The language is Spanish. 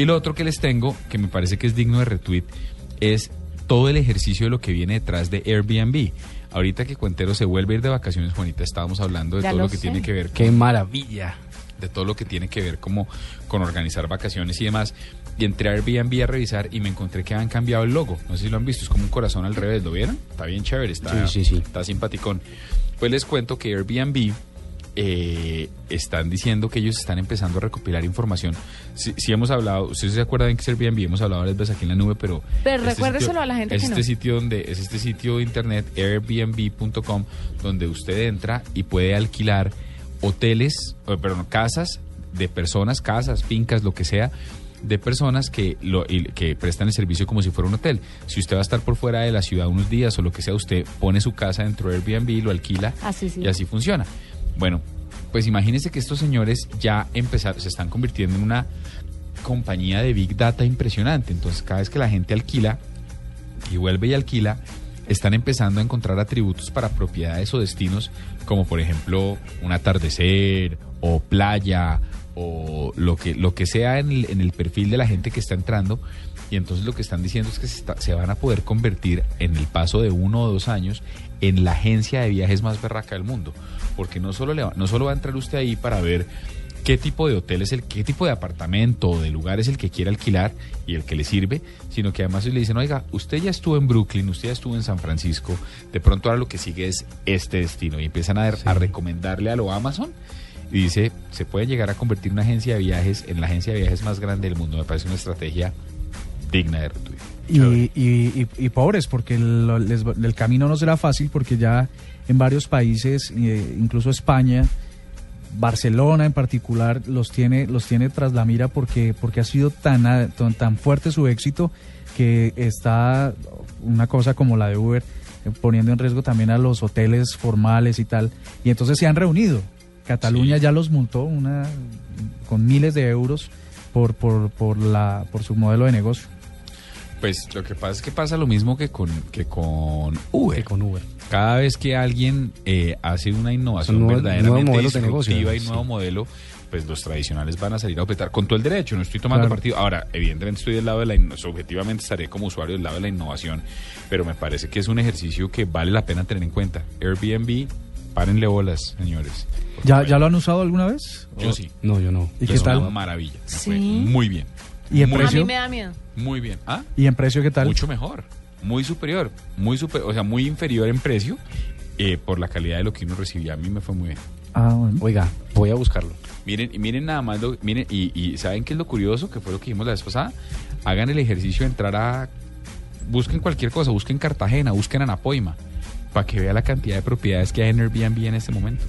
Y lo otro que les tengo, que me parece que es digno de retweet, es todo el ejercicio de lo que viene detrás de Airbnb. Ahorita que Cuentero se vuelve a ir de vacaciones, Juanita, estábamos hablando de Ya todo lo lo que sé. tiene que ver ¡Qué maravilla! de todo lo que tiene que ver como con organizar vacaciones y demás. Y entré a Airbnb a revisar y me encontré que han cambiado el logo. No sé si lo han visto, es como un corazón al revés, ¿lo vieron? Está bien chévere, está, Sí, sí, sí. está simpaticón. Pues les cuento que Airbnb eh, están diciendo que ellos están empezando a recopilar información. Si, hemos hablado, ustedes se acuerdan que es Airbnb, hemos hablado varias veces aquí en la nube, pero... Pero este recuérdeselo sitio- a la gente es que este no. sitio donde es este sitio de internet airbnb.com donde usted entra y puede alquilar hoteles, perdón, casas de personas, casas, fincas, lo que sea, de personas que lo que prestan el servicio como si fuera un hotel. Si usted va a estar por fuera de la ciudad unos días o lo que sea, usted pone su casa dentro de Airbnb, lo alquila Así sí. y así funciona. Bueno, pues imagínense que estos señores ya se están convirtiendo en una compañía de Big Data impresionante. Entonces, cada vez que la gente alquila y vuelve y alquila, están empezando a encontrar atributos para propiedades o destinos, como por ejemplo un atardecer o playa o lo que, lo que sea en el, en el perfil de la gente que está entrando. Y entonces lo que están diciendo es que se, está- se van a poder convertir en el paso de uno o dos años en la agencia de viajes más berraca del mundo. Porque no solo, le va, no solo va a entrar usted ahí para ver qué tipo de hotel es el, qué tipo de apartamento o de lugar es el que quiere alquilar y el que le sirve, sino que además le dicen, oiga, usted ya estuvo en Brooklyn, usted ya estuvo en San Francisco, de pronto ahora lo que sigue es este destino y empiezan a, a recomendarle a lo Amazon y dice, se puede llegar a convertir una agencia de viajes en la agencia de viajes más grande del mundo. Me parece una estrategia digna de retweet. Y, y, y- pobres, porque el, el camino no será fácil, porque ya en varios países, eh, incluso España, Barcelona en particular, los tiene, los tiene tras la mira porque, porque ha sido tan, tan, tan fuerte su éxito que está una cosa como la de Uber eh, poniendo en riesgo también a los hoteles formales y tal. Y entonces se han reunido. Cataluña Sí. ya los multó una, con miles de euros por, por, por, la, por su modelo de negocio. Pues lo que pasa es que pasa lo mismo que con, que con Uber. Que con Uber. Cada vez que alguien eh, hace una innovación verdaderamente de negocio, disruptiva y sí. nuevo modelo, pues los tradicionales van a salir a optar con todo el derecho. No estoy tomando Claro. partido. Ahora, evidentemente estoy del lado de la inno- subjetivamente estaré como usuario del lado de la innovación, pero me parece que es un ejercicio que vale la pena tener en cuenta. Airbnb, párenle bolas, señores. ¿Ya, bueno, ¿Ya lo han usado alguna vez? Yo sí. No, yo no. ¿Y qué es tal? una maravilla. Me fue Sí. muy bien. ¿Y en muy, A precio? mí me da miedo. Muy bien. ¿Ah? ¿Y en precio qué tal? Mucho mejor, muy superior, muy super, o sea, muy inferior en precio eh, por la calidad de lo que uno recibía. A mí me fue muy bien. Ah, bueno. Oiga, voy a buscarlo. Miren, y miren nada más, lo- miren, y, y ¿saben qué es lo curioso? Que fue lo que dijimos la vez pasada. Hagan el ejercicio de entrar a, busquen cualquier cosa, busquen Cartagena, busquen Anapoima, para que vea la cantidad de propiedades que hay en Airbnb en este momento.